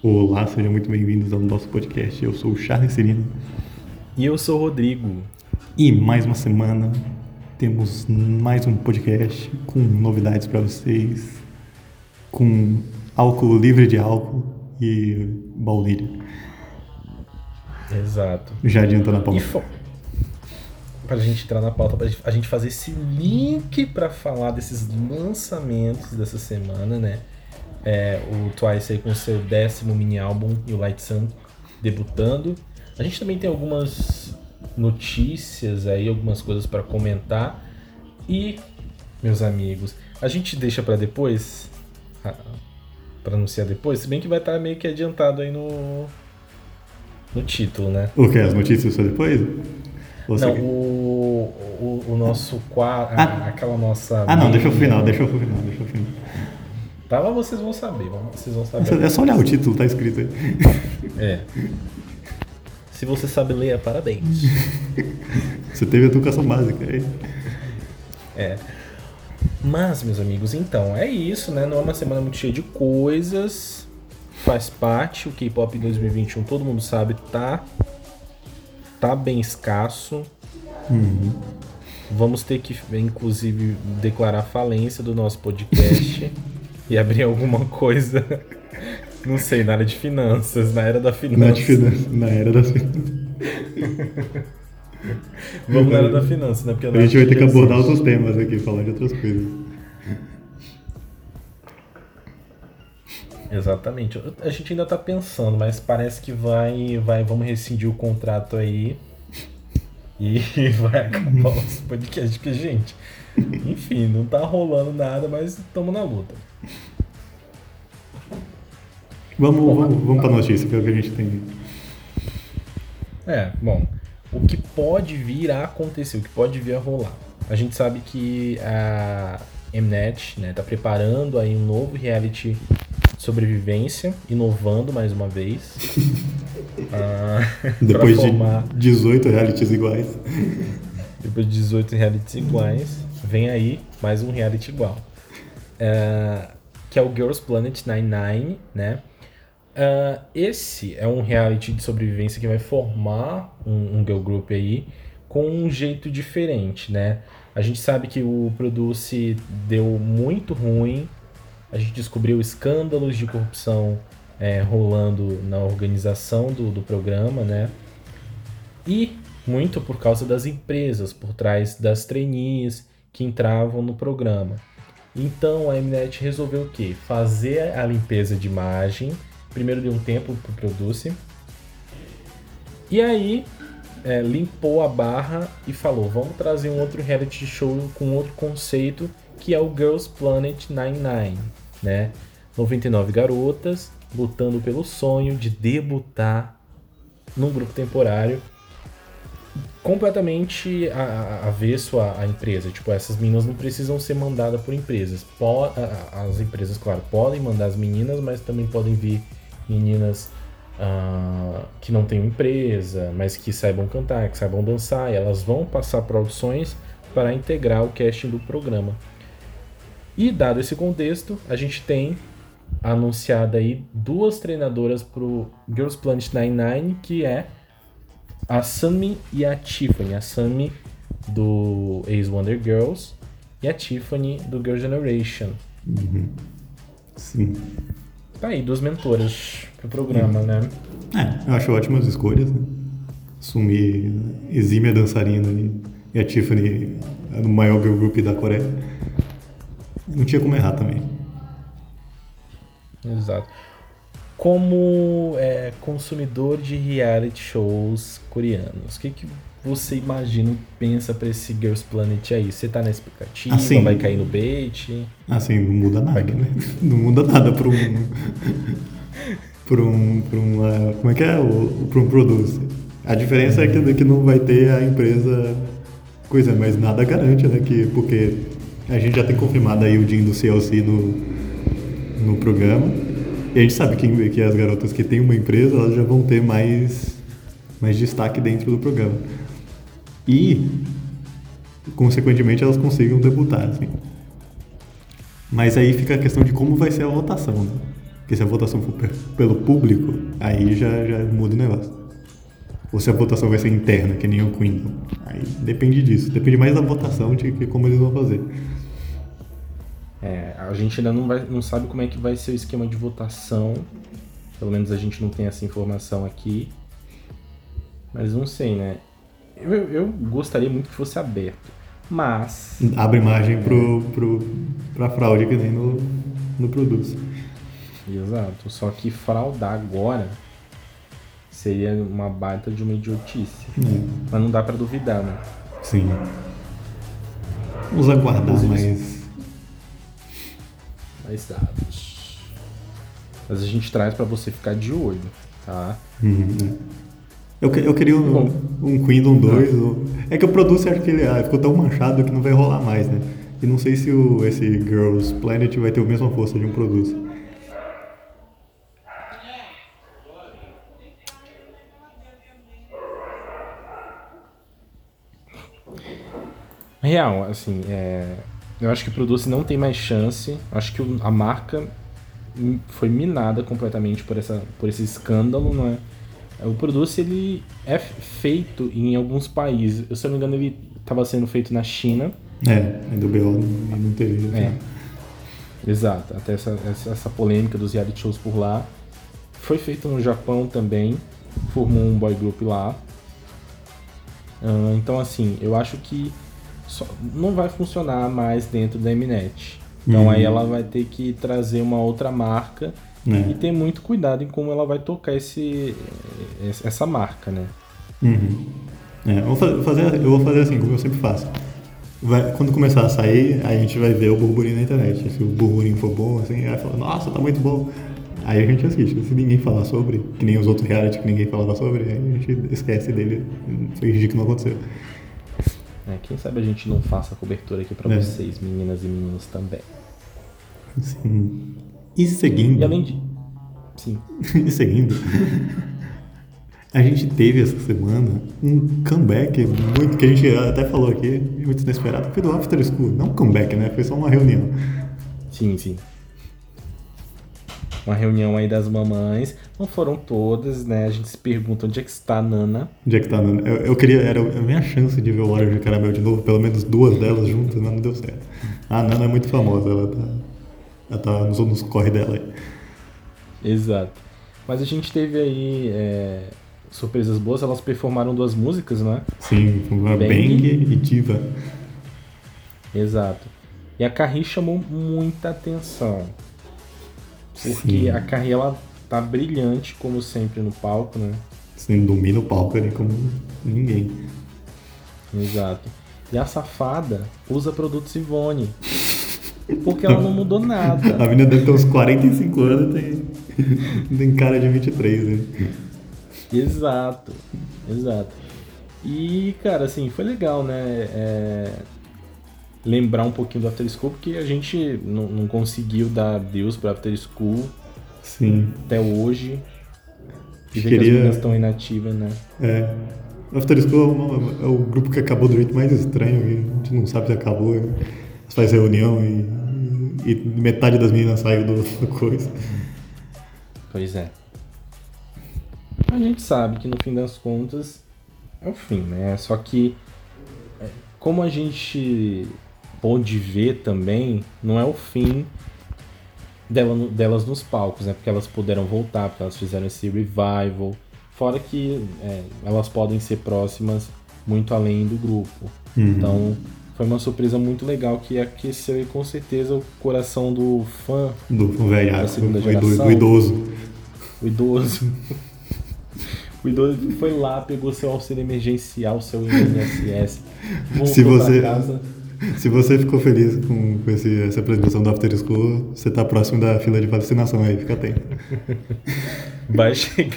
Olá, sejam muito bem-vindos ao nosso podcast. Eu sou o Charles Serino. E eu sou o Rodrigo. E mais uma semana temos mais um podcast com novidades para vocês, com álcool livre de álcool e baunilha. Exato. Já adiantando a pauta. Fo... Pra gente entrar na pauta, pra a gente fazer esse link para falar desses lançamentos dessa semana, né? É, o Twice aí com seu décimo mini álbum e o Light Sun debutando. A gente também tem algumas notícias aí, algumas coisas para comentar. E, meus amigos, a gente deixa para depois, para anunciar depois, se bem que vai estar tá meio que adiantado aí no no título, né? O que? As notícias só depois? não, o, o, o, nosso quadro, ah, aquela nossa. Ah, não, deixa o final, deixa o final, deixa o final. Tá, mas vocês vão saber, vocês vão saber. É só olhar o título, tá escrito aí. É. Se você sabe ler, é parabéns. você teve educação básica aí. É. Mas, meus amigos, então, é isso, né? Não é uma semana muito cheia de coisas. Faz parte, o K-pop 2021, todo mundo sabe, tá tá bem escasso. Uhum. Vamos ter que, inclusive, declarar falência do nosso podcast e abrir alguma coisa, não sei, na área de finanças, na era da finança. Na, na era das finanças. Vamos na área da finança, né? Porque a gente vai ter que abordar outros temas aqui, falar de outras coisas. Exatamente. A gente ainda tá pensando, mas parece que vai, vai, vamos rescindir o contrato aí e vai acabar o podcast, porque, gente, enfim, não tá rolando nada, mas estamos na luta. Vamos, vamos, vamos pra notícia, que é o que a gente tem. É, bom, o que pode vir a acontecer, o que pode vir a rolar. A gente sabe que a Mnet, né, tá preparando aí um novo reality sobrevivência, inovando mais uma vez. ah, Depois formar... de 18 realities iguais. Depois de 18 realities iguais, vem aí mais um reality igual. Uh, que é o Girls Planet 99, né? Uh, esse é um reality de sobrevivência que vai formar um, um girl group aí com um jeito diferente, né? A gente sabe que o Produce deu muito ruim a gente descobriu escândalos de corrupção é, rolando na organização do, do programa, né? E muito por causa das empresas por trás das trainees que entravam no programa. Então a Mnet resolveu o quê? Fazer a limpeza de imagem. Primeiro deu um tempo para o Produce. E aí é, limpou a barra e falou: vamos trazer um outro reality show com outro conceito que é o Girls Planet 99 né? 99 garotas lutando pelo sonho de debutar num grupo temporário completamente avesso à, à empresa. Tipo, essas meninas não precisam ser mandadas por empresas. as empresas, claro, podem mandar as meninas, mas também podem vir meninas uh, que não têm empresa, mas que saibam cantar, que saibam dançar, e elas vão passar produções para integrar o casting do programa. E dado esse contexto, a gente tem anunciada aí duas treinadoras pro Girls Planet 99, que é a Sammy e a Tiffany. A Sammy do Ace Wonder Girls e a Tiffany do Girl Generation. Uhum. Sim. Tá aí, duas mentoras pro programa, uhum. né? É, eu acho ótimas escolhas, né? Assumir exímia dançarina e a Tiffany é do maior girl group da Coreia. Não tinha como errar também. Exato. Como é, consumidor de reality shows coreanos, o que, que você imagina e pensa para esse Girls Planet aí? Você tá na expectativa? Assim, vai cair no bait? Assim, não muda nada, né? Não muda nada para um. para um. Pra um como é que é? Para um producer. A diferença é que, que não vai ter a empresa. Coisa, mas nada garante, né? Que, porque a gente já tem confirmado aí o Jim do CLC no, no programa. E a gente sabe que, que as garotas que têm uma empresa, elas já vão ter mais, mais destaque dentro do programa. E, consequentemente, elas consigam debutar, assim. Mas aí fica a questão de como vai ser a votação, né? Porque se a votação for pe- pelo público, aí já, já muda o negócio. Ou se a votação vai ser interna, que nem o Queen. Aí depende disso. Depende mais da votação de como eles vão fazer. É, a gente ainda não, vai, não sabe como é que vai ser o esquema de votação. Pelo menos a gente não tem essa informação aqui. Mas não sei, né? Eu, eu gostaria muito que fosse aberto. Mas. Abre margem pro, pro, pra fraude que nem no, no produto. Exato. Só que fraudar agora seria uma baita de uma idiotice. Mas não dá pra duvidar, né? Sim. Vamos aguardar, mas. Mais dados. Mas a gente traz pra você ficar de olho, tá? Uhum. Eu, eu queria um, Bom. um Kingdom 2. ou- É que o produto acho que ele ah, ficou tão manchado que não vai rolar mais, né? E não sei se o, esse Girls Planet vai ter a mesma força de um produto. Real, assim, é, eu acho que o Produce não tem mais chance. Acho que a marca foi minada completamente por, essa, por esse escândalo, não é? O Produce, ele é feito em alguns países. Eu, se eu não me engano, ele estava sendo feito na China. É, é do BO não, teve. É. assim. Exato, até essa, essa, essa polêmica dos reality shows por lá. Foi feito no Japão também, formou um boy group lá. Ah, então, assim, eu acho que só- não vai funcionar mais dentro da Mnet. Então, Uhum. aí ela vai ter que trazer uma outra marca É. e ter muito cuidado em como ela vai tocar esse, essa marca, né? Uhum. É, eu, vou fa- fazer, eu vou fazer assim, como eu sempre faço. Vai- quando começar a sair, a gente vai ver o burburinho na internet. Se o burburinho for bom, assim, vai falar, nossa, tá muito bom. Aí a gente assiste. Se ninguém falar sobre, que nem os outros reality que ninguém falava sobre, aí a gente esquece dele e fingir que não aconteceu. É, quem sabe a gente não faça a cobertura aqui pra É. vocês, meninas e meninos também. Sim. E seguindo. E além de. Sim. e seguindo. A gente teve essa semana um comeback muito que a gente até falou aqui, muito inesperado, foi do After School. Não um comeback, né? Foi só uma reunião. Sim, sim. Uma reunião aí das mamães. Não foram todas, né? A gente se pergunta onde é que está a Nana. Onde é que tá? Nana? Eu, eu queria, era a minha chance de ver o Orange de Caramel de novo, pelo menos duas delas juntas, mas não deu certo. A Nana é muito famosa, ela tá, ela tá nos, nos corre dela aí. Exato. Mas a gente teve aí é, surpresas boas. Elas performaram duas músicas, né? Sim, uma Bang. Bang e Diva. Exato. E a Carrie chamou muita atenção. Porque Sim. a Carrie, ela tá brilhante, como sempre, no palco, né? Assim, domina o palco ali como ninguém. Exato. E a safada usa produtos Ivone. Porque ela não mudou nada. A menina deve ter uns 45 anos e tem, tem cara de 23, né? Exato, exato. E, cara, assim, foi legal, né? é, lembrar um pouquinho do After School, porque a gente não, não conseguiu dar Deus pro After School Sim. até hoje. E ver que as Queria- meninas estão inativas, né? É. After School é, uma- é o grupo que acabou do jeito mais estranho, a gente não sabe se acabou. né? Faz reunião e, e metade das meninas saiu do, do coisa. Pois é. A gente sabe que no fim das contas é o fim, né? Só que é, como a gente pôde ver também, não é o fim dela delas nos palcos, né? Porque elas puderam voltar, porque elas fizeram esse revival. Fora que é, elas podem ser próximas muito além do grupo. Uhum. Então foi uma surpresa muito legal que aqueceu e com certeza o coração do fã Do velho, Da segunda do, ido- geração. do idoso. o idoso. O idoso foi lá, pegou seu auxílio emergencial, seu INSS, Se você- casa. Se você ficou feliz com, com esse- essa apresentação do After School, você tá próximo da fila de vacinação aí, fica atento. Vai chegar.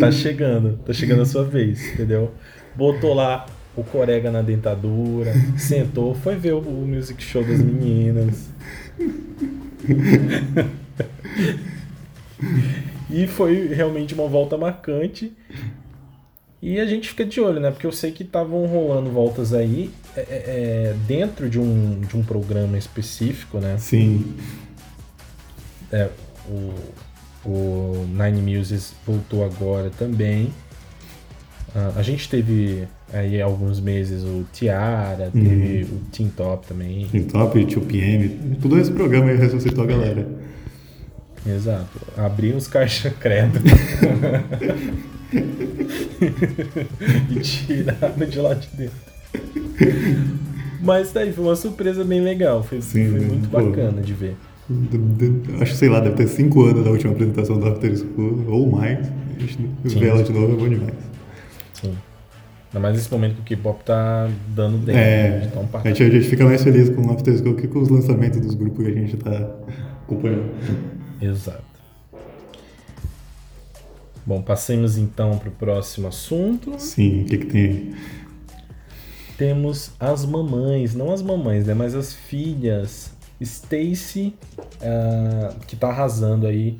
tá chegando, tá chegando a sua vez, entendeu? Botou lá o corega na dentadura, sentou, foi ver o, o music show das meninas. e foi realmente uma volta marcante. E a gente fica de olho, né? Porque eu sei que estavam rolando voltas aí é, é, é, dentro de um, de um programa específico, né? Sim. é, o, o Nine Muses voltou agora também. Ah, a gente teve aí alguns meses o Tiara, teve o Team Top também. Team Top, 2PM, tudo esse programa aí ressuscitou a galera. Exato. Abrir os caixas credo. e tiraram de lá de dentro. Mas tá aí, foi uma surpresa bem legal. Foi, Sim, foi muito pô. bacana de ver. Acho que, sei lá, deve ter 5 anos da última apresentação do After School, ou mais. A gente Sim. vê ela de novo é bom demais. Sim. Ainda mais nesse momento que o K-pop tá dando dentro. É, tão a gente, a gente fica mais feliz com o After School que com os lançamentos dos grupos que a gente tá acompanhando. Exato. Bom, passemos então para o próximo assunto. Sim, o que que tem? Temos as mamães, não as mamães, né, mas as filhas. Stacy, ah, que tá arrasando aí,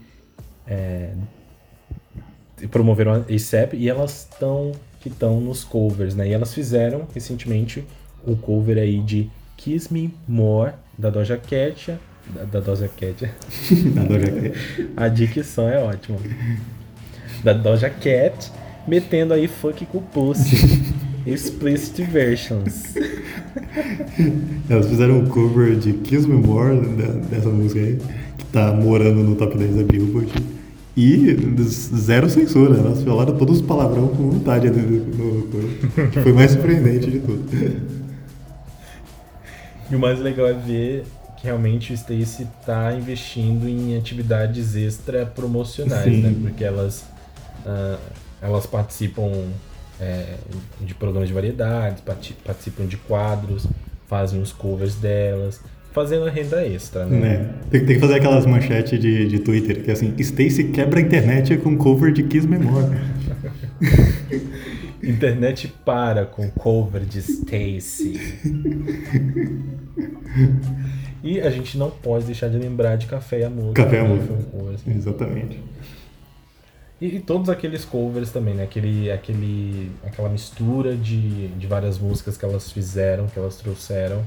é, promoveram a ASAP e elas estão que estão nos covers, né? E elas fizeram recentemente o cover aí de Kiss Me More da Doja Cat, da, da Doja Cat. Adoro já A dicção é ótima. Da Doja Cat, metendo aí fuck com pussy. Explicit versions. Elas fizeram um cover de Kiss Me More, da- dessa música aí, que tá morando no top 10 da Billboard. E zero censura, elas falaram todos os palavrão com vontade ali no, no. Que foi mais surpreendente de tudo. E o mais legal é ver que realmente o Stacy tá investindo em atividades extra promocionais, Sim. né? Porque elas, ah, elas participam é, de programas de variedades, parti- participam de quadros, fazem os covers delas, fazendo renda extra, né? Né? Tem, tem que fazer aquelas manchetes de, de Twitter, que é assim, Stacy quebra a internet com cover de Kiss Me More. Internet para com cover de Stacy. e a gente não pode deixar de lembrar de Café e Amor. Café e que Amor. Exatamente. E, e todos aqueles covers também, né? Aquele, aquele, aquela mistura de, de várias músicas que elas fizeram, que elas trouxeram.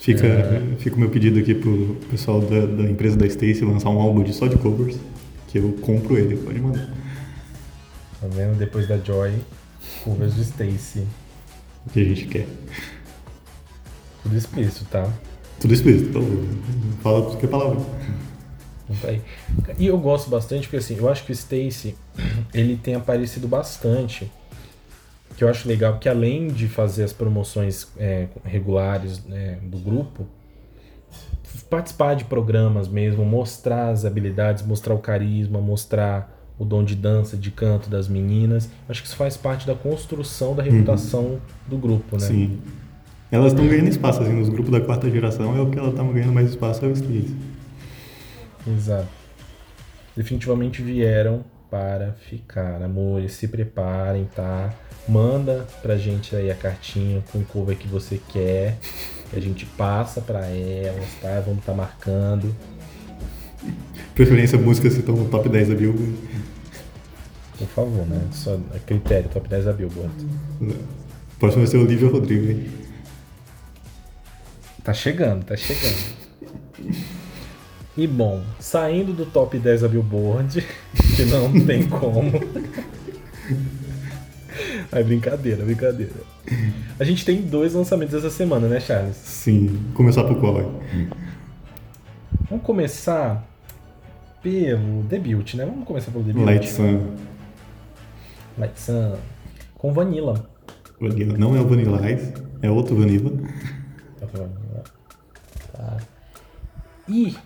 Fica, É. fica o meu pedido aqui pro pessoal da, da empresa da Stacy lançar um álbum de só de covers, que eu compro ele, pode mandar. Tá vendo? Depois da Joy, covers do Stacy. O que a gente quer. Tudo explícito, tá? Tudo explícito, então fala qualquer palavra. Então tá aí. E eu gosto bastante porque assim, eu acho que o Stacy, ele tem aparecido bastante. Que eu acho legal, que além de fazer as promoções é, regulares né, do grupo, participar de programas mesmo, mostrar as habilidades, mostrar o carisma, mostrar o dom de dança, de canto das meninas. Acho que isso faz parte da construção da reputação do grupo, né? Sim. Elas estão ganhando espaço, assim, nos grupos da quarta geração é o que elas estão ganhando mais espaço é o Stacy. Exato. Definitivamente vieram para ficar. Amores, se preparem, tá? Manda pra gente aí a cartinha com o cover que você quer. Que a gente passa pra elas, tá? Vamos estar marcando. Preferência músicas que estão no top 10 da Billboard. Por favor, né? Só a critério, top 10 da Billboard. Próximo vai ser Olivia Rodrigo, hein? Tá chegando, tá chegando. E bom, saindo do top 10 da Billboard, que não tem como. Ai, brincadeira, brincadeira. A gente tem dois lançamentos essa semana, né, Charles? Sim. Começar por qual, hein? Vamos começar pelo debut, né? Vamos começar pelo debut. Light Sun. Light Sun. Com Vanilla. Vanilla. Não é o Vanilla Ice, é outro Vanilla. Tá. E.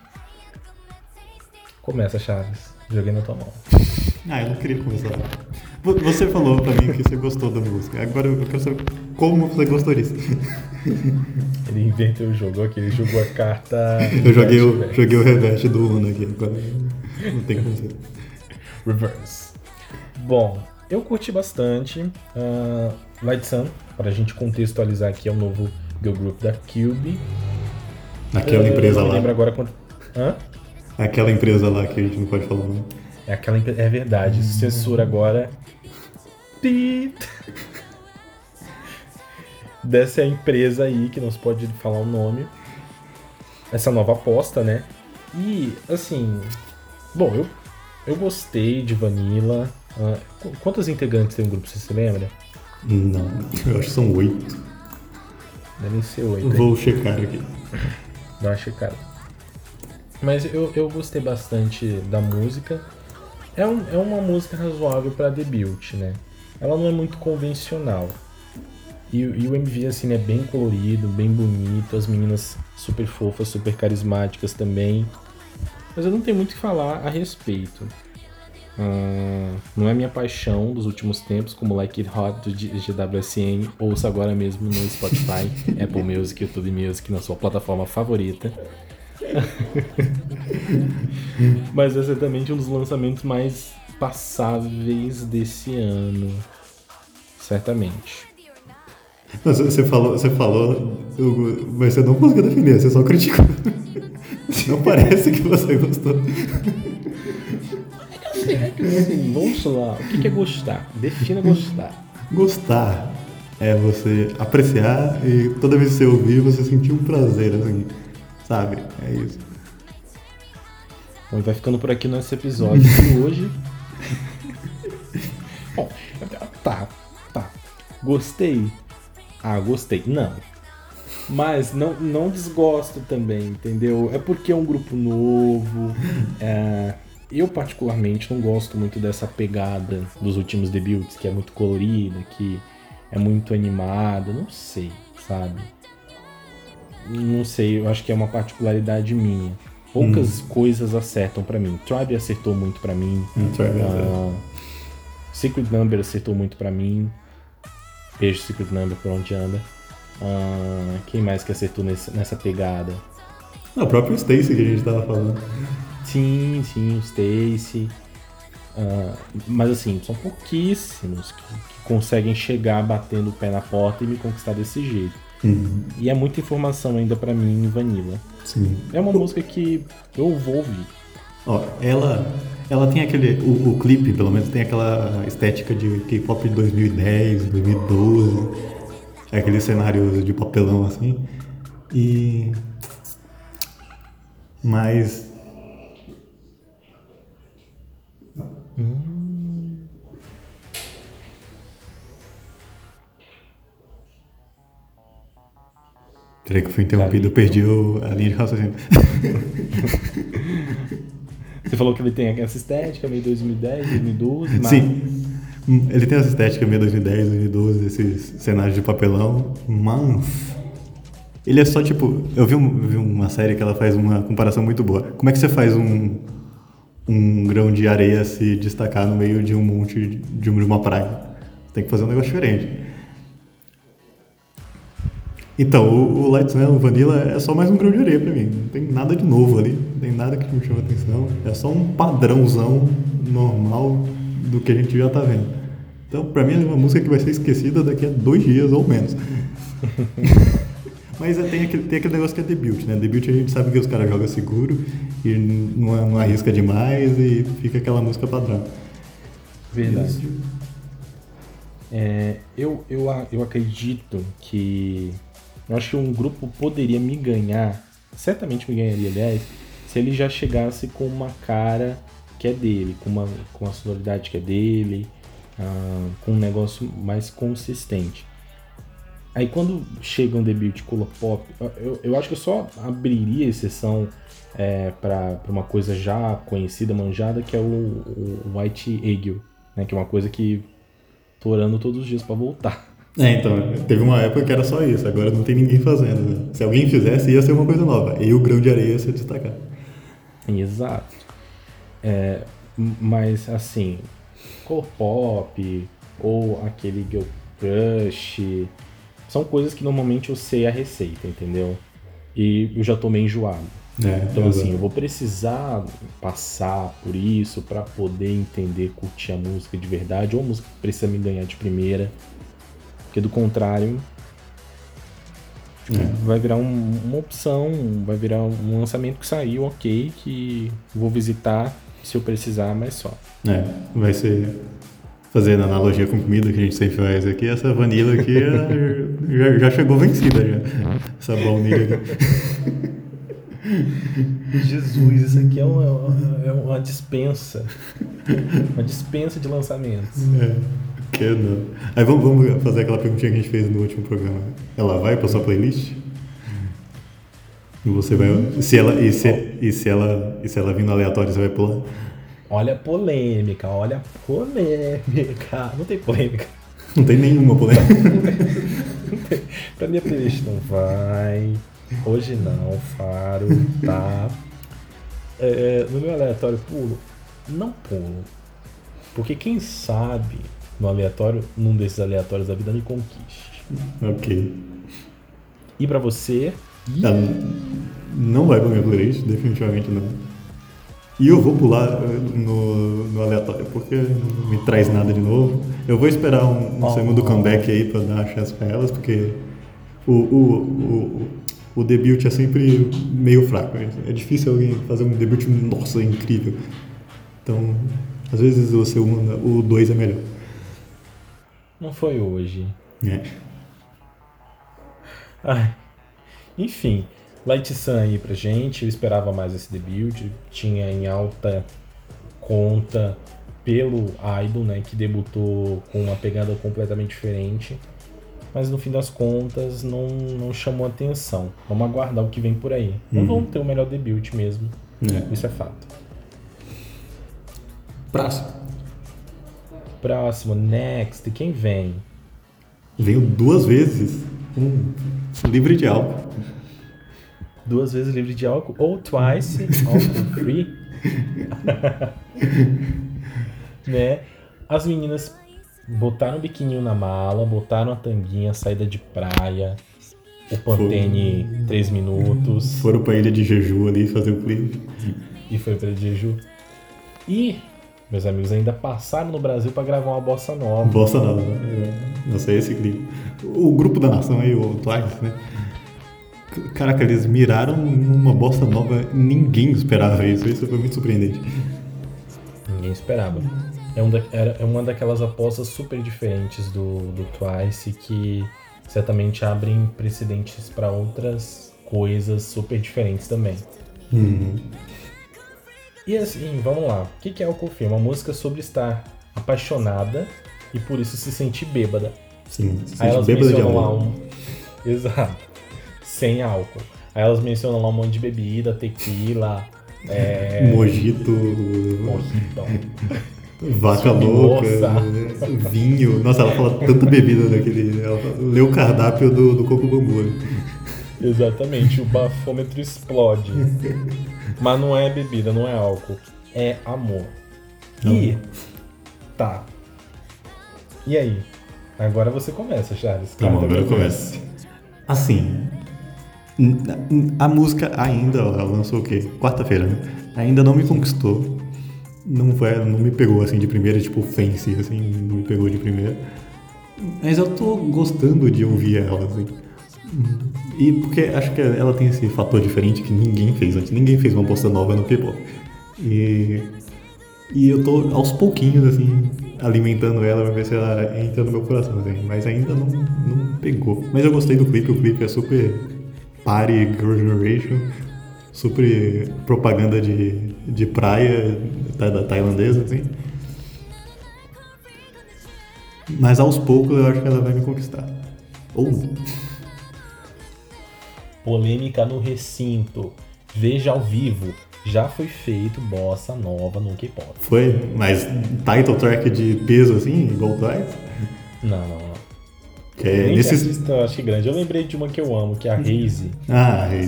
Começa, Charles. Joguei na tua mão. Ah, eu não queria começar. Vo- Você falou pra mim que você gostou da música. Agora eu quero saber como você gostou disso. Ele inventou o jogo aqui, ele jogou a carta. Eu joguei o, Reverse. joguei o reverse do Uno aqui. Agora não tem como ser. Reverse. Bom, eu curti bastante. ah, Light Sun, pra gente contextualizar aqui, é o novo girl group da Cube. Aquela Eu empresa lá. lembro agora quanto. Hã? Aquela empresa lá que a gente não pode falar o nome. É aquela É verdade, censura agora. Dessa é empresa aí, que não se pode falar o nome. Essa nova aposta, né? E, assim, bom, eu, eu gostei de Vanilla. Uh, quantos integrantes tem um grupo, você se lembra? Não, eu acho que são oito. Devem ser oito. Vou hein? checar aqui. Dá uma checada. Mas eu, eu gostei bastante da música. É, um, é uma música razoável para debut, né? Ela não é muito convencional. E, e, o MV assim é bem colorido, bem bonito, as meninas super fofas, super carismáticas também. Mas eu não tenho muito o que falar a respeito. Uh, não é minha paixão dos últimos tempos, como Like It Hot do GWSN. Ouça agora mesmo no Spotify, Apple Music, YouTube Music, na sua plataforma favorita. Mas é certamente um dos lançamentos mais passáveis desse ano. Certamente. Mas você falou, você falou, mas você não conseguiu defender, você só criticou. Não parece que você gostou. Assim, vamos lá. O que é gostar? Defina gostar. Gostar é você apreciar e toda vez que você ouvir, você sentir um prazer, assim. Sabe? É isso. Bom, vai ficando por aqui nosso episódio de hoje. Bom, tá, tá. Gostei. Ah, gostei. Não. Mas não, não desgosto também, entendeu? É porque é um grupo novo. É, eu, particularmente, não gosto muito dessa pegada dos últimos debuts, que é muito colorida, que é muito animada. Não sei, sabe? Não sei, eu acho que é uma particularidade minha. Poucas hum. coisas acertam para mim. Tribe acertou muito para mim. Hum, uh, Secret Number acertou muito para mim. Beijo Secret Number por onde anda. Uh, quem mais que acertou nesse, nessa pegada? Ah, o próprio Stacy que a gente tava falando. Sim, sim, o Stacy. Uh, mas assim, são pouquíssimos que, que, conseguem chegar batendo o pé na porta e me conquistar desse jeito. Uhum. E é muita informação ainda para mim em Vanilla. Sim. É uma música que eu vou ouvir. Ó, ela, ela tem aquele. O, o clipe, pelo menos, tem aquela estética de K-pop de 2010, 2012. Aqueles cenários de papelão assim. E. Mas. Hum. Peraí que fui interrompido, eu perdi o, a linha de raciocínio. Você falou que ele tem essa estética meio 2010, 2012, mas... Sim, ele tem essa estética meio 2010, 2012, esses cenários de papelão, mas... Ele é só tipo... Eu vi, um, vi uma série que ela faz uma comparação muito boa. Como é que você faz um, um grão de areia se destacar no meio de um monte de uma praia? Tem que fazer um negócio diferente. Então, o, o Lights né, o Vanilla é só mais um grão de areia pra mim. Não tem nada de novo ali, não tem nada que me chama atenção. É só um padrãozão normal do que a gente já tá vendo. Então, pra mim, é uma música que vai ser esquecida daqui a dois dias ou menos. Mas é, tem, aquele, tem aquele negócio que é debut, né? Debut a gente sabe que os caras jogam seguro e não, não arrisca demais e fica aquela música padrão. Verdade. É, eu, eu, eu acredito que eu acho que um grupo poderia me ganhar, certamente me ganharia, aliás, se ele já chegasse com uma cara que é dele, com uma, com a sonoridade que é dele, uh, com um negócio mais consistente. Aí quando chega um debut color pop, eu, eu acho que eu só abriria exceção é, para uma coisa já conhecida, manjada, que é o, o White Eagle, né? Que é uma coisa que tô orando todos os dias para voltar. É, então, teve uma época que era só isso, agora não tem ninguém fazendo. Né? Se alguém fizesse, ia ser uma coisa nova. E o grão de areia ia se destacar. Exato. É, mas, assim, core pop ou aquele girl crush são coisas que normalmente eu sei a receita, entendeu? E eu já tô meio enjoado. É, então, assim, eu vou precisar passar por isso para poder entender, curtir a música de verdade, ou a música precisa me ganhar de primeira. Porque do contrário, é. vai virar um, uma opção, vai virar um lançamento que saiu, ok, que vou visitar se eu precisar, mas só. É, vai ser fazendo analogia com comida que a gente sempre faz aqui, essa vanilla aqui já, já chegou vencida já. Essa baunilha aqui. Jesus, isso aqui é uma, é uma dispensa. Uma dispensa de lançamentos. É, que não. Aí vamos, vamos fazer aquela perguntinha que a gente fez no último programa. Ela vai pra sua playlist? E você vai. Se ela, e, se, e, se ela, e se ela vir no aleatório, você vai pular? Olha a polêmica, olha a polêmica. Não tem polêmica. Não tem nenhuma polêmica. pra minha playlist não vai. Hoje não, Faro, tá? É, no meu aleatório pulo? Não pulo. Porque quem sabe no aleatório, num desses aleatórios da vida, me conquiste. Ok. E pra você? Tá, não vai pra minha playlist, definitivamente não. E eu vou pular eh, no, no aleatório, porque não me traz nada de novo. Eu vou esperar um, um Oh. segundo comeback aí pra dar a chance pra elas, porque o, o, o, o debut é sempre meio fraco. É difícil alguém fazer um debut, nossa, incrível. Então, às vezes o segundo, o dois é melhor. Não foi hoje. É. Ai. Enfim, Light Sun aí pra gente. Eu esperava mais esse debut. Tinha em alta conta pelo Idol, né? Que debutou com uma pegada completamente diferente. Mas no fim das contas não, não chamou atenção. Vamos aguardar o que vem por aí. Não Uhum. vamos ter o melhor debut mesmo. É. Isso é fato. Próximo. Próximo, next. Quem vem? Veio duas vezes um livre de álcool. Duas vezes livre de álcool ou twice álcool free. né? As meninas botaram o biquininho na mala, botaram a tanguinha, saída de praia, o Pantene 3 minutos Foram pra ilha de Jeju ali fazer o clipe. e foi pra Jeju. E meus amigos ainda passaram no Brasil pra gravar uma bossa nova. Bossa nova. né? Nossa, esse clipe. O grupo da nação aí, o Twice, né? Caraca, eles miraram numa bossa nova. Ninguém esperava isso. Isso foi muito surpreendente. Ninguém esperava. É, um da- era- é uma daquelas apostas super diferentes do, do Twice que certamente abrem precedentes para outras coisas super diferentes também. Uhum. E assim, vamos lá. O que é o Coffee? Uma música sobre estar apaixonada e por isso se sentir bêbada. Sim, se sente bêbada de amor. um. Exato. Sem álcool. Aí elas mencionam lá um monte de bebida, tequila, é. Mojito, Mojito. vaca louca, vinho. Nossa, ela fala tanta bebida daquele. Ela lê o cardápio do, do Coco Bambu. Exatamente, o bafômetro explode. Mas não é bebida, não é álcool. É amor. E. Tá. E aí? Agora você começa, Charles. Tá bom, agora eu começo. Assim, a música ainda, ela lançou o quê? Quarta-feira, né? Ainda não me conquistou. Não, foi, não me pegou assim de primeira, tipo Fancy, assim, não me pegou de primeira. Mas eu tô gostando de ouvir ela, assim. E porque acho que ela tem esse fator diferente que ninguém fez antes. Ninguém fez uma bossa nova no K-pop. E, e eu tô aos pouquinhos, assim, alimentando ela pra ver se ela entra no meu coração, assim. Mas ainda não, não pegou. Mas eu gostei do clipe, o clipe é super party girl generation. Super propaganda de, de praia da, da tailandesa, assim. Mas aos poucos eu acho que ela vai me conquistar. Ou não. Polêmica no recinto. Veja ao vivo. Já foi feito bossa nova no K-pop. Foi, mas title track de peso assim, igual Twice? Não, não, não. Que é nesses. artista eu acho que grande. Eu lembrei de uma que eu amo, que é a Haze. Ah, é.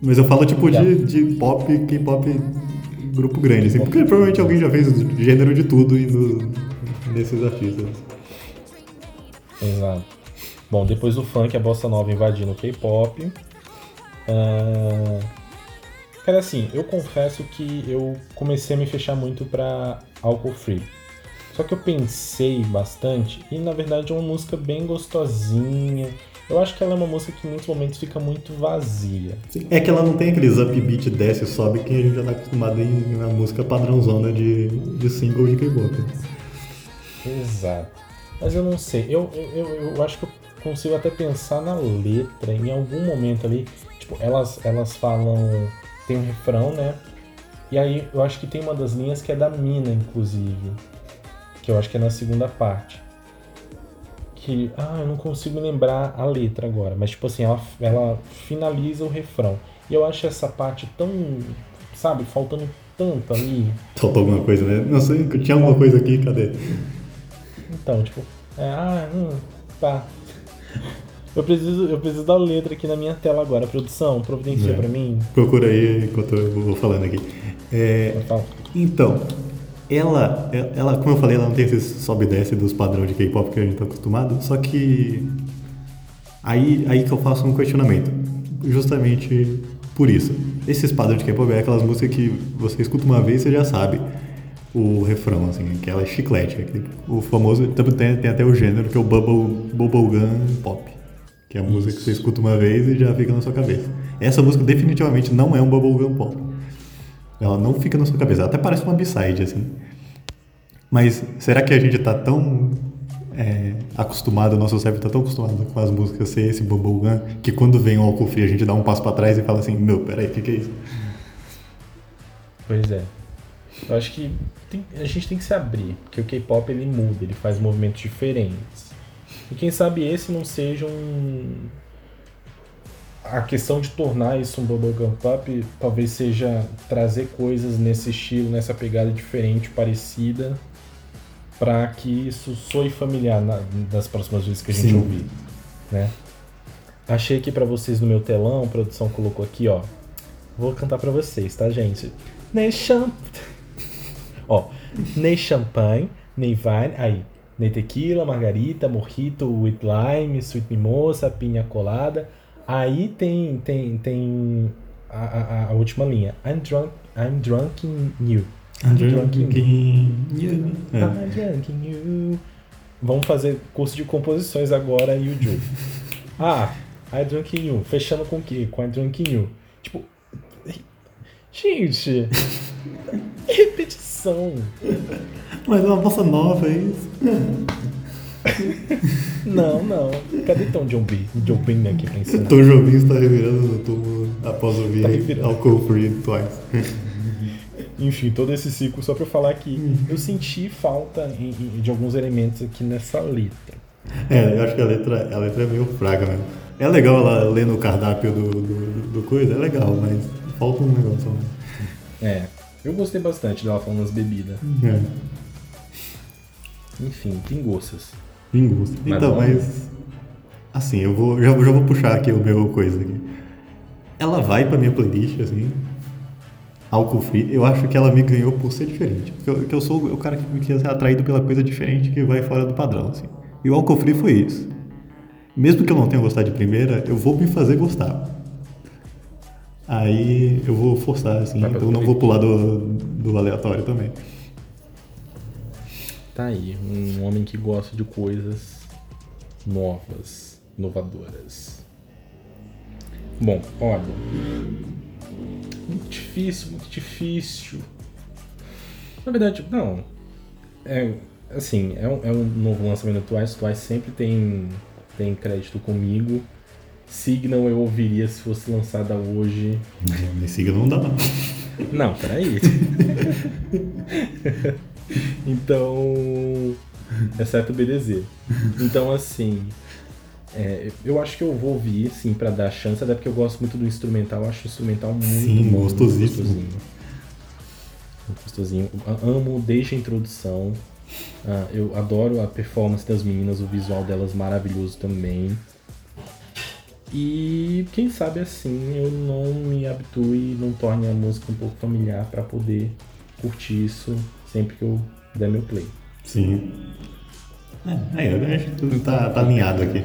Mas eu falo tipo de, de pop, K-pop grupo grande, assim, porque provavelmente alguém já fez gênero de tudo indo nesses artistas. Exato. Bom, depois do funk, a bossa nova invadindo o K-pop. Ah, Cara, assim, eu confesso que eu comecei a me fechar muito pra Alcohol Free. Só que eu pensei bastante e na verdade é uma música bem gostosinha. Eu acho que ela é uma música que em muitos momentos fica muito vazia. É que ela não tem aqueles upbeat, desce e sobe que a gente já tá acostumado em uma música padrãozona de, de single de K-pop. Exato. Mas eu não sei, eu, eu, eu, eu acho que eu consigo até pensar na letra em algum momento ali. Tipo, elas, elas falam tem um refrão, né? E aí eu acho que tem uma das linhas que é da mina, inclusive. Que eu acho que é na segunda parte. Que. Ah, eu não consigo lembrar a letra agora. Mas tipo assim, ela, ela finaliza o refrão. E eu acho essa parte tão. Sabe, faltando tanto ali. Faltou alguma coisa, né? Não sei, tinha alguma coisa aqui, cadê? Então, tipo, é, ah, hum, tá. Eu preciso, eu preciso da letra aqui na minha tela agora. Produção, providencia É. pra mim. Procura aí enquanto eu vou falando aqui. É, então, ela, ela, como eu falei, ela não tem esse sobe e desce dos padrões de K-pop que a gente tá acostumado, só que aí, aí que eu faço um questionamento. Justamente por isso. Esses padrões de K-pop é aquelas músicas que você escuta uma vez e você já sabe o refrão, assim, que ela é chiclete. aquele- O famoso, também tem, tem até o gênero que é o bubble, bubblegum pop. Que é a música que você escuta uma vez e já fica na sua cabeça. Essa música definitivamente não é um bubblegum pop. Ela não fica na sua cabeça. Ela até parece uma b-side, assim. Mas será que a gente tá tão é, acostumado, o nosso cérebro tá tão acostumado com as músicas ser esse bubblegum, que quando vem o álcool frio a gente dá um passo pra trás e fala assim, meu, peraí, o que, que é isso? Pois é. Eu acho que tem- a gente tem que se abrir, porque o K-pop ele muda, ele faz movimentos diferentes. E quem sabe esse não seja um. A questão de tornar isso um bubblegum pop talvez seja trazer coisas nesse estilo, nessa pegada diferente, parecida, para que isso soe familiar na- das próximas vezes que a gente Sim. ouvir, né? Achei aqui pra vocês no meu telão, a produção colocou aqui, ó. Vou cantar pra vocês, tá, gente? Champ... Ó, nem champanhe, nem wine, aí, nem tequila, margarita, mojito, with lime, sweet mimosa, pinha colada. Aí tem tem tem a, a, a última linha. I'm drunk, I'm drunk in you. I'm drunk in you. É. I'm drunk in you. Vamos fazer curso de composições agora, e o Ju. Ah, I drunk in you. Fechando com o quê? Com I drunk in you. Tipo, gente, repetição. Mas é uma bossa nova, é isso? Não, não. Cadê Tom John B? John Bin aqui pra ensinar? Tom Jobim está revirando no túmulo após ouvir Tá. Alcohol Free Twice. Enfim, todo esse ciclo só pra eu falar que eu senti falta de alguns elementos aqui nessa letra. É, eu acho que a letra, a letra é meio fraca mesmo. É legal ela lendo o cardápio do, do, do coisa, é legal, mas falta um negócio. É, eu gostei bastante dela falando das bebidas. É, Enfim, tem. Mas Então, vamos. mas. Assim, eu vou, já, já vou puxar aqui o meu coisa aqui. Ela vai pra minha playlist, assim. Álcool free, eu acho que ela me ganhou por ser diferente. Porque eu, que eu sou o cara que me quer ser atraído pela coisa diferente que vai fora do padrão, assim. E o álcool free foi isso. Mesmo que eu não tenha gostado de primeira, eu vou me fazer gostar. Aí eu vou forçar, assim, Vai pra eu não vou pular do, do aleatório também. Tá aí, um homem que gosta de coisas novas, inovadoras. Bom, olha. Muito difícil, muito difícil. Na verdade, não. É, assim, é um, é um novo lançamento do Twice. Twice sempre tem, tem crédito comigo. Signal eu ouviria se fosse lançada hoje. Me siga não dá, não. Não, peraí. então. Exceto o BDZ. Então, assim. é, eu acho que eu vou ouvir, sim, pra dar chance, até porque eu gosto muito do instrumental. Eu acho o instrumental muito Sim, bom, gostosíssimo. Muito gostosinho. Muito gostosinho. Amo desde a introdução. Ah, eu adoro a performance das meninas, o visual delas maravilhoso também. E quem sabe assim eu não me habitue e não torne a música um pouco familiar pra poder curtir isso sempre que eu der meu play. Sim. É, aí, a gente tá, tá alinhado aqui.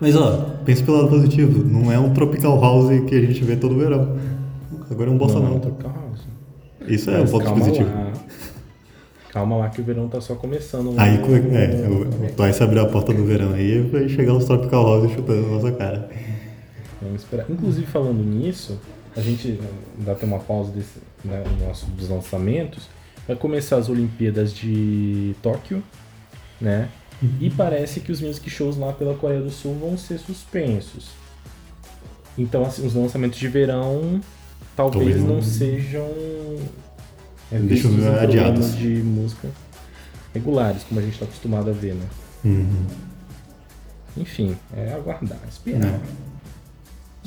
Mas ó, pense pelo lado positivo, não é um tropical house que a gente vê todo verão. Agora é um bossa Não, nova. Tropical House. Isso é um Mas ponto calma positivo. lá. Calma lá que o verão tá só começando. Aí né? como é o Twice abriu a porta do verão aí vai chegar os tropical house chutando na nossa cara. Vamos esperar. Inclusive, falando nisso, a gente dá até uma pausa desse, né, no nosso, dos lançamentos. Vai começar as Olimpíadas de Tóquio, né? E parece que os music shows lá pela Coreia do Sul vão ser suspensos. Então, assim, os lançamentos de verão talvez não- sejam é, vistos em adiados. de música regulares, como a gente está acostumado a ver, né? Uhum. Enfim, é aguardar, esperar. Né?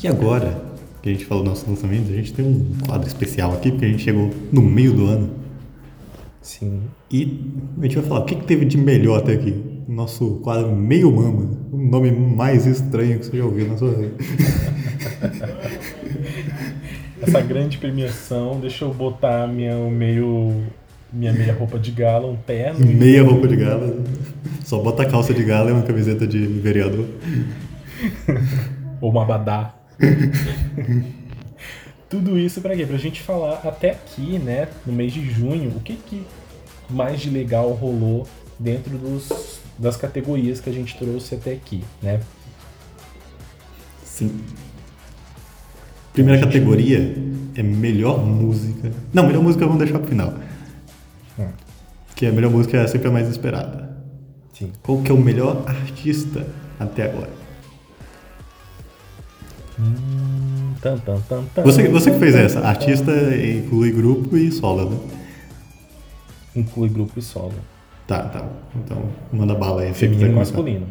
E agora, que a gente falou nossos lançamentos, a gente tem um quadro especial aqui, porque a gente chegou no meio do ano. Sim. E a gente vai falar o que, que teve de melhor até aqui. Nosso quadro Meio Mama. O nome mais estranho que você já ouviu na sua vida. Essa grande premiação, deixa eu botar minha meio minha meia roupa de gala, um terno Meia roupa de gala. Só bota a calça de gala e uma camiseta de vereador. ou um abadá. Tudo isso pra quê? Pra gente falar até aqui, né, no mês de junho, o que, que mais de legal rolou dentro dos, das categorias que a gente trouxe até aqui, né? Sim. Primeira categoria é melhor música. Não, melhor música vamos deixar pro final. Hum. Que a melhor música é sempre a mais esperada. Sim. Qual que é o melhor artista até agora? Hum, tan, tan, tan, Você, você que fez essa. Artista inclui grupo e solo, né? Inclui grupo e solo. Tá, tá. Então, manda bala aí. Feminino e masculino.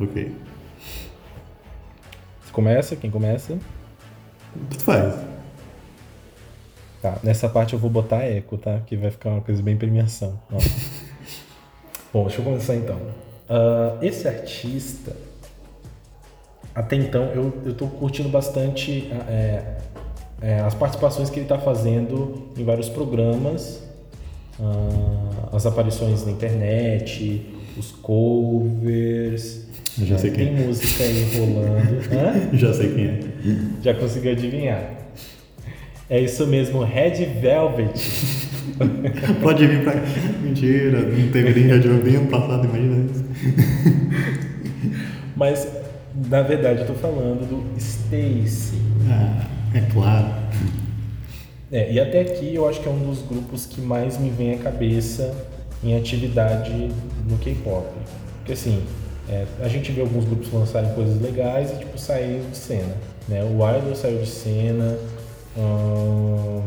Ok. Você começa? Quem começa? Tudo faz. Tá, nessa parte eu vou botar eco, tá? Que vai ficar uma coisa bem premiação. Bom, deixa eu começar então. Ah, esse artista, até então, eu, eu tô curtindo bastante é, é, as participações que ele tá fazendo em vários programas, ah, as aparições na internet, os covers. Eu já sei né? quem Tem é. música aí rolando. Já sei quem é. Já conseguiu adivinhar. É isso mesmo, Red Velvet. Pode vir pra cá. Mentira, não teve nem já ouvi ano passado, imagina isso. Mas, na verdade, eu tô falando do Stacy. Ah, é claro. É, e até aqui eu acho que é um dos grupos que mais me vem à cabeça em atividade no K-pop. Porque assim, é, a gente vê alguns grupos lançarem coisas legais e tipo saírem de cena. Né? O Idol saiu de cena, ahn,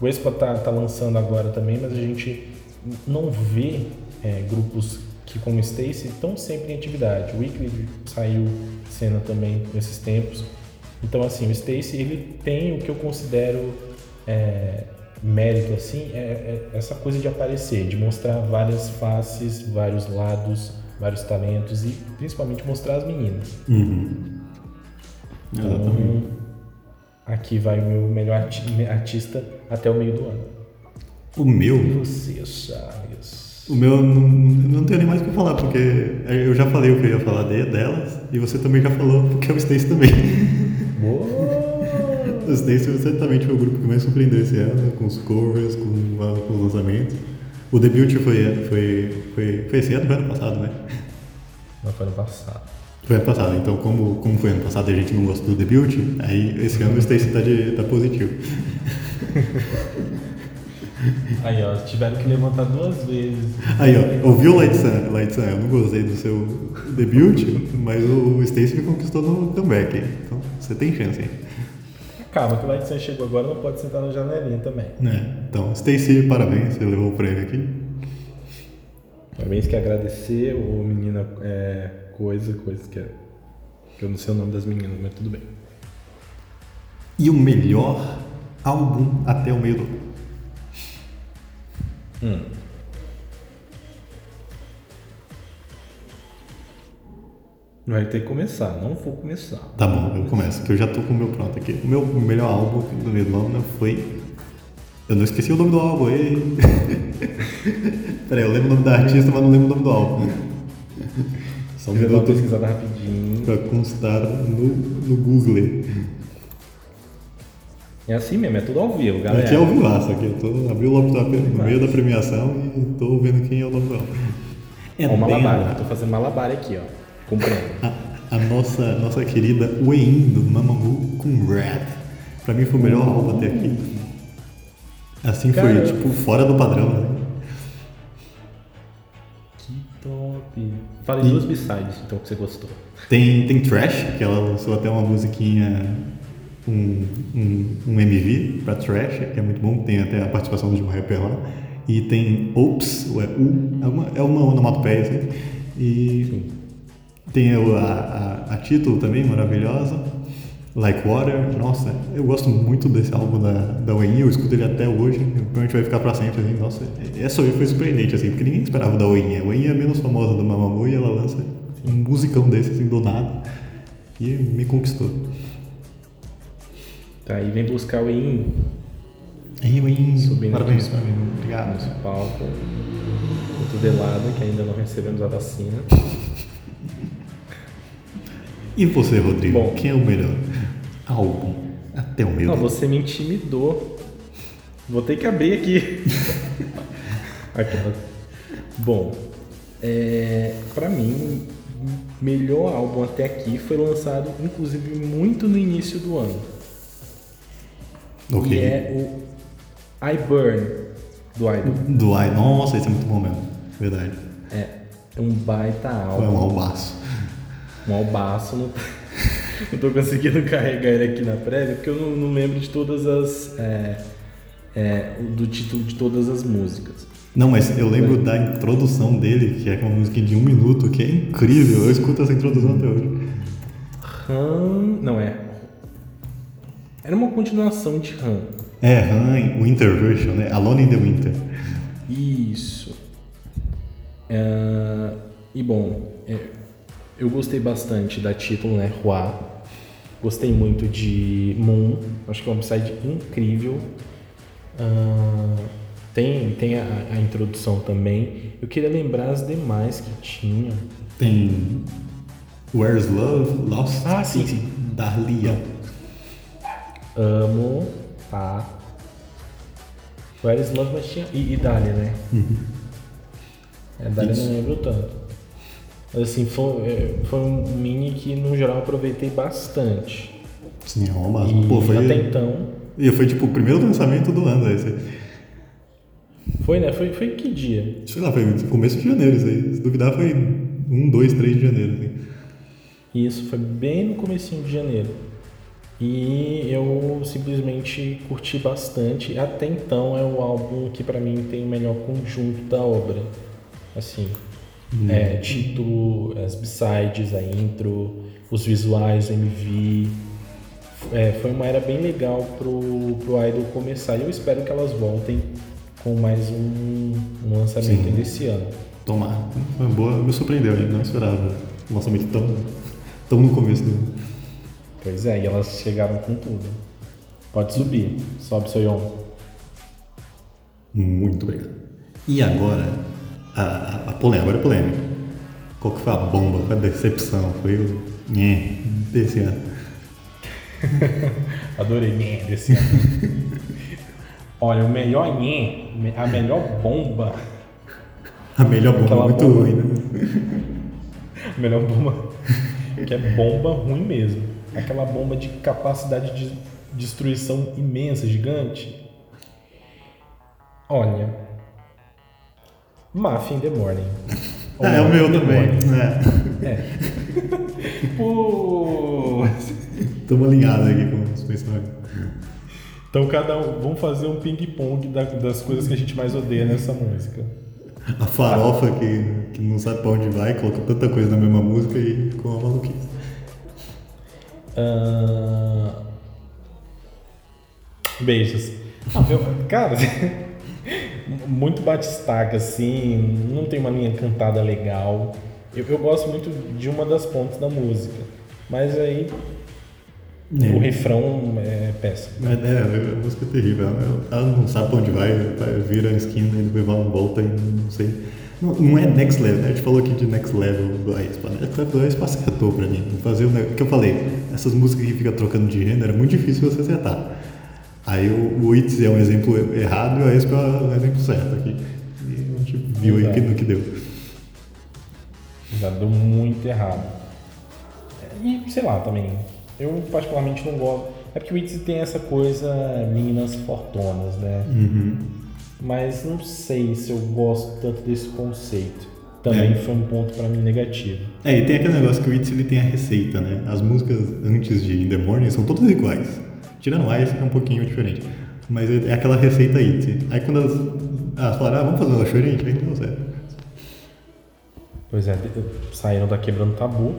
o Expa tá, tá lançando agora também, mas a gente não vê é, grupos que como Stacy estão sempre em atividade. O Weekly saiu de cena também nesses tempos. Então, assim, o Stacy, ele tem o que eu considero é, mérito, assim, é, é essa coisa de aparecer, de mostrar várias faces, vários lados, vários talentos e principalmente mostrar as meninas. Uhum. Exatamente. Então, aqui vai o meu melhor arti- artista até o meio do ano. O meu, E você, Charles? o meu não, não tenho nem mais o que falar, porque eu já falei o que eu ia falar de, delas, e você também já falou, porque é o Stacy também. Uou! O Stacy certamente foi o grupo que mais surpreendeu esse ano, com os covers, com, com os lançamentos. O debut foi, foi, foi, foi esse ano, foi ano passado, né? Não foi no passado. Foi ano passado, então como, como foi ano passado e a gente não gostou do debut, aí esse ano o Stacy tá, de, tá positivo. Aí, ó, tiveram que levantar duas vezes. Aí, ó, ouviu Light Sun? Light Sun, eu não gostei do seu debut, mas o Stacy me conquistou no comeback. Então, você tem chance aí. Calma, que o Light Sun chegou agora, não pode sentar na janelinha também. Né? Então, Stacy, parabéns, você levou o prêmio aqui. Parabéns que agradecer, o menina é, coisa, coisa que é. Que eu não sei o nome das meninas, mas tudo bem. E o melhor álbum até o meio do ano. Hum. Vai ter que começar, não vou começar. Tá bom, eu começo, que eu já tô com o meu pronto aqui. O meu melhor álbum do meio do ano foi. Eu não esqueci o nome do álbum, ei. Peraí, eu lembro o nome da artista, mas não lembro o nome do álbum. Só um Eu minuto pesquisada rapidinho. pra constar no, no Google. É assim mesmo, é tudo ao vivo, galera. Aqui é o vivaço, aqui. Eu tô, abri o laptop no meio da premiação e tô vendo quem é o nome do álbum. É Ó, o malabar, eu tô fazendo malabar aqui, ó. Comprando. a, a nossa, nossa querida Wayne do Mamamoo com Red. Pra mim foi o melhor álbum até aqui. Assim foi, tipo, fora do padrão, né? Que top. Fale E- duas b-sides, então, que você gostou. Tem, tem Trash, que ela lançou até uma musiquinha, um, um, um MV pra Trash, que é muito bom, tem até a participação de um rapper lá. E tem Oops, ou é U, é uma, é uma onomatopeia, assim. E tem o- a, a, a título também, maravilhosa. Like Water, nossa, eu gosto muito desse álbum da, da Wayne, eu escuto ele até hoje, provavelmente vai ficar pra sempre, assim, nossa, essa aí foi surpreendente, assim, porque ninguém esperava da Wayne, a Wayne é menos famosa do Mamamoo e ela lança um musicão desse, assim, do nada, e me conquistou. Tá, e vem buscar o in Aí, Wayne, Subindo parabéns aqui. pra mim, obrigado. nesse palco. O Tudelado, que ainda não recebemos a vacina. E você, Rodrigo, Bom. quem é o melhor álbum até o meu? Não, dedo? você me intimidou. Vou ter que abrir aqui. Bom, é, para mim, o melhor álbum até aqui foi lançado, inclusive, muito no início do ano. Ok. E é o I Burn, do Idol. Do Ai, nossa, esse é muito bom mesmo, verdade. É um baita Foi álbum. um albaço. um albaço. Não, não tô conseguindo carregar ele aqui na prévia porque eu não, não lembro de todas as. é, é, do título de todas as músicas. Não, mas eu lembro da introdução dele, que é uma música de um minuto, que é incrível. Eu escuto essa introdução até hoje. Han. Não é. Era uma continuação de Han. É, Han, Winter Version, né? Alone in the Winter. Isso. É, e bom, é, eu gostei bastante da título, né? Hua. Gostei muito de Moon. Acho que é um site incrível. Ah, tem tem a, a introdução também. Eu queria lembrar as demais que tinham. Tem Where's Love? Lost? Ah, sim, sim. Amo, tá? Where is Love, mas tinha. E, e Dália, né? É, Dália não lembro tanto. Assim, foi, é, foi um mini que no geral aproveitei bastante. Sim, é uma base. E Pô, foi, até então. e foi tipo o primeiro lançamento do ano. Esse. Foi, né? Foi, foi que dia? Sei lá, foi começo de janeiro isso aí. Se duvidar, foi 1, 2, 3 de janeiro. Assim. Isso, foi bem no comecinho de janeiro. E eu simplesmente curti bastante. Até então é o álbum que pra mim tem o melhor conjunto da obra. Assim, é, título, as b-sides, a intro, os visuais, o MV. É, foi uma era bem legal pro, pro Idol começar. E eu espero que elas voltem com mais um, um lançamento Sim. ainda esse ano. Tomar. Foi boa, me surpreendeu, eu não esperava um lançamento tão, tão no começo do. Pois é, e elas chegaram com tudo. Pode subir. Sobe, Soyon. Muito obrigado. E agora, a, a, polêmica, agora é polêmica. Qual que foi a bomba, foi a decepção, foi o nhé desse ano? Adorei Nhê desse ano. Olha, o melhor Nhê, a melhor bomba, A melhor bomba, Aquela muito bomba. ruim, né? a melhor bomba, que é bomba ruim mesmo. Aquela bomba de capacidade de destruição imensa, gigante. Olha, Mafia in the Morning. Ou é o meu também. Morning. É. Pô, Estamos alinhados aqui com os pensamentos. Então cada um, vamos fazer um ping-pong da- das coisas que a gente mais odeia nessa música. A farofa que, que não sabe pra onde vai, coloca tanta coisa na mesma música e ficou uma maluquice. Ah, Beijos. Ah, eu- cara, muito batistaca, assim, não tem uma linha cantada legal. Eu, eu gosto muito de uma das pontas da música, mas aí o refrão é péssimo. Mas é, a música é terrível. Ela, ela não sabe pra onde vai, vira a esquina e depois vai uma volta e não sei. Não, não é next level, né? A gente falou aqui de next level do Aespa. né? Next level do Aespa acertou pra mim. Fazer o que eu falei, essas músicas que fica trocando de gênero é muito difícil você acertar. Aí o, o Itz é um exemplo errado e o Aespa é um exemplo certo aqui. E a gente viu aí que, no que deu. Já deu muito errado. E sei lá também. Eu particularmente não gosto. É porque o Itzy tem essa coisa meninas fortonas, né? Uhum. Mas não sei se eu gosto tanto desse conceito. também É. foi um ponto pra mim negativo. É, e tem aquele negócio que o Itzy ele tem a receita, né? As músicas antes de In The Morning são todas iguais. Tirando Ice, que é um pouquinho diferente. Mas é é aquela receita Itzy. Aí quando elas, elas falaram, ah, vamos fazer uma diferente, aí deu certo. Pois é, saíram da quebrando tabu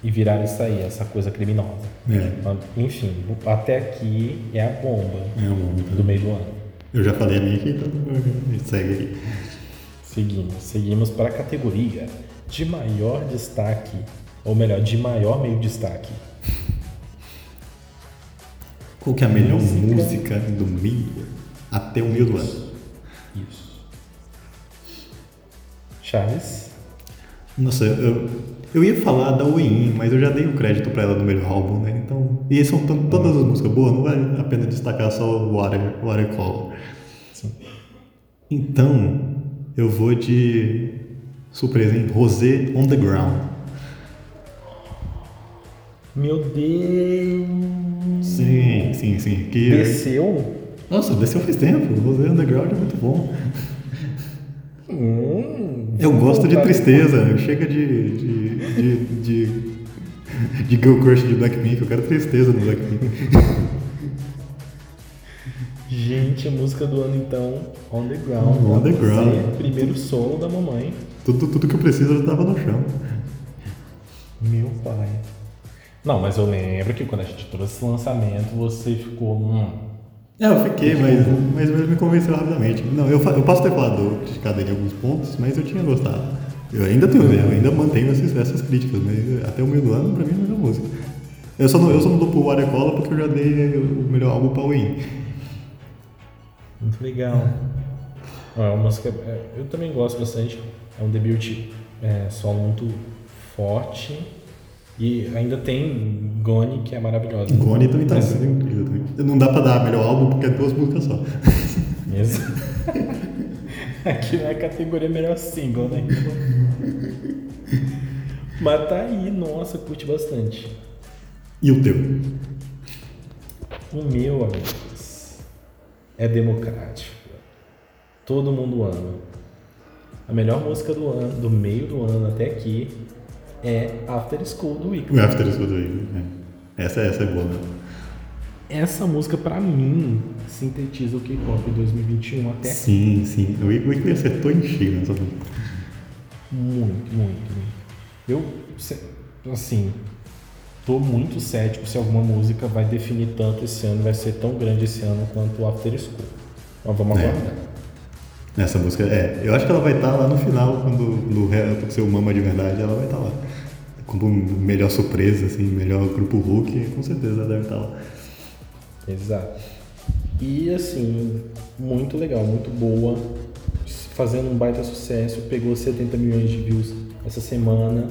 e viraram isso aí, essa coisa criminosa. É, Enfim, até aqui é a bomba é um do meio do ano. Eu já falei a minha aqui, então a gente segue aqui. Seguimos, seguimos para a categoria de maior destaque, ou melhor, de maior meio destaque. Qual que é a melhor Música. música do meio até o meio do ano? Isso. Charles? Nossa, eu, eu ia falar da Win, mas eu já dei o crédito pra ela no melhor álbum, né? Então, e são t- todas as músicas boas, não vale a pena destacar só o Water, Watercolor. Sim. Então, eu vou de surpresa, hein? Rosé on the Ground. Meu Deus! Sim, sim, sim. Que, Desceu? Nossa, desceu faz tempo. Rosé on the Ground é muito bom. Hum, Eu gosto de tristeza. Chega de. de. de. de, de girl crush de Blackpink. Eu quero tristeza no Blackpink. Gente, a música do ano então, On The Ground. On pra the você, Ground. Primeiro solo da mamãe. Tudo, tudo que eu preciso já tava no chão. Meu pai. Não, mas eu lembro que quando a gente trouxe esse lançamento, você ficou. Hum, É, eu fiquei, mas, mas ele me convenceu rapidamente. Não, eu, eu posso ter falado, criticado ele em alguns pontos, mas eu tinha gostado. Eu ainda tenho, eu ainda mantenho essas, essas críticas, mas até o meio do ano, pra mim, é a melhor música. Eu só não, eu só não dou pro Watercolor porque eu já dei o melhor álbum pra Win. muito legal. É uma música. é, Eu também gosto bastante. É um debut é, solo muito forte. E ainda tem Gone, que é maravilhosa. Gone também tá muito incrível também. Não dá pra dar melhor álbum porque é duas músicas só. Mesmo. Aqui não é categoria melhor single, né? Mas tá aí, nossa, curte bastante. E o teu? O meu, amigos, é democrático. Todo mundo ama. A melhor música do ano, do meio do ano até aqui, é After School do Weeknd. O After School do Win. É. Essa, essa é boa, né? Essa música, pra mim, sintetiza o K-pop 2021 até. Sim, sim. O Win acertou em cheio nessa música. Muito, muito, muito. Eu, assim, tô muito cético se alguma música vai definir tanto esse ano, vai ser tão grande esse ano quanto o After School. Mas vamos É. aguardar. Essa música, é. Eu acho que ela vai estar lá no final, quando no Re- quando ser o Mama de verdade, ela vai estar lá. Como melhor surpresa, assim, melhor grupo Hulk, com certeza deve estar lá. Exato. E assim, muito legal, muito boa, fazendo um baita sucesso, pegou 70 milhões de views essa semana,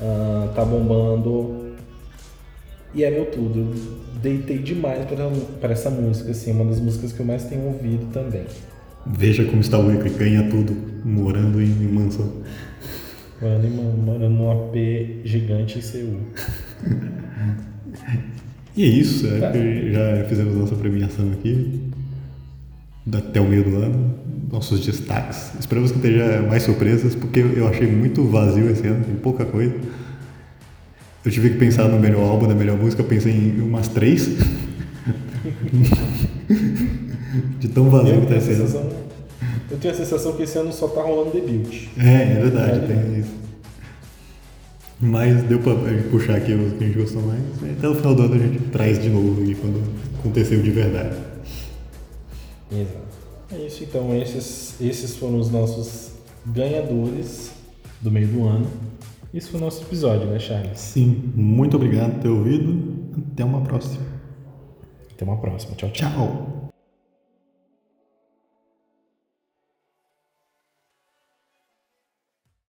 ah, tá bombando. E é meu tudo. Deitei demais pra- pra essa música, assim, uma das músicas que eu mais tenho ouvido também. Veja como está o Wicked, ganha tudo, morando em mansão. Morando, em- morando num AP gigante em Seul. E é isso, é Tá. já fizemos nossa premiação aqui. Até o meio do ano, nossos destaques. Esperamos que esteja mais surpresas, porque eu achei muito vazio esse ano, tem pouca coisa. Eu tive que pensar no melhor álbum, na melhor música, pensei em umas três. De tão vazio Eu que tá tenho, eu tenho a sensação que esse ano só tá rolando debut. É, é verdade, É. tem isso. Mas deu pra puxar aqui os que a gente gostou mais. né? Até o final do ano a gente traz de novo aqui quando aconteceu de verdade. Exato. É isso então, esses, esses foram os nossos ganhadores do meio do ano. Esse foi o nosso episódio, né, Charles? Sim, muito obrigado por ter ouvido. Até uma próxima. Até uma próxima. Tchau, tchau. Tchau.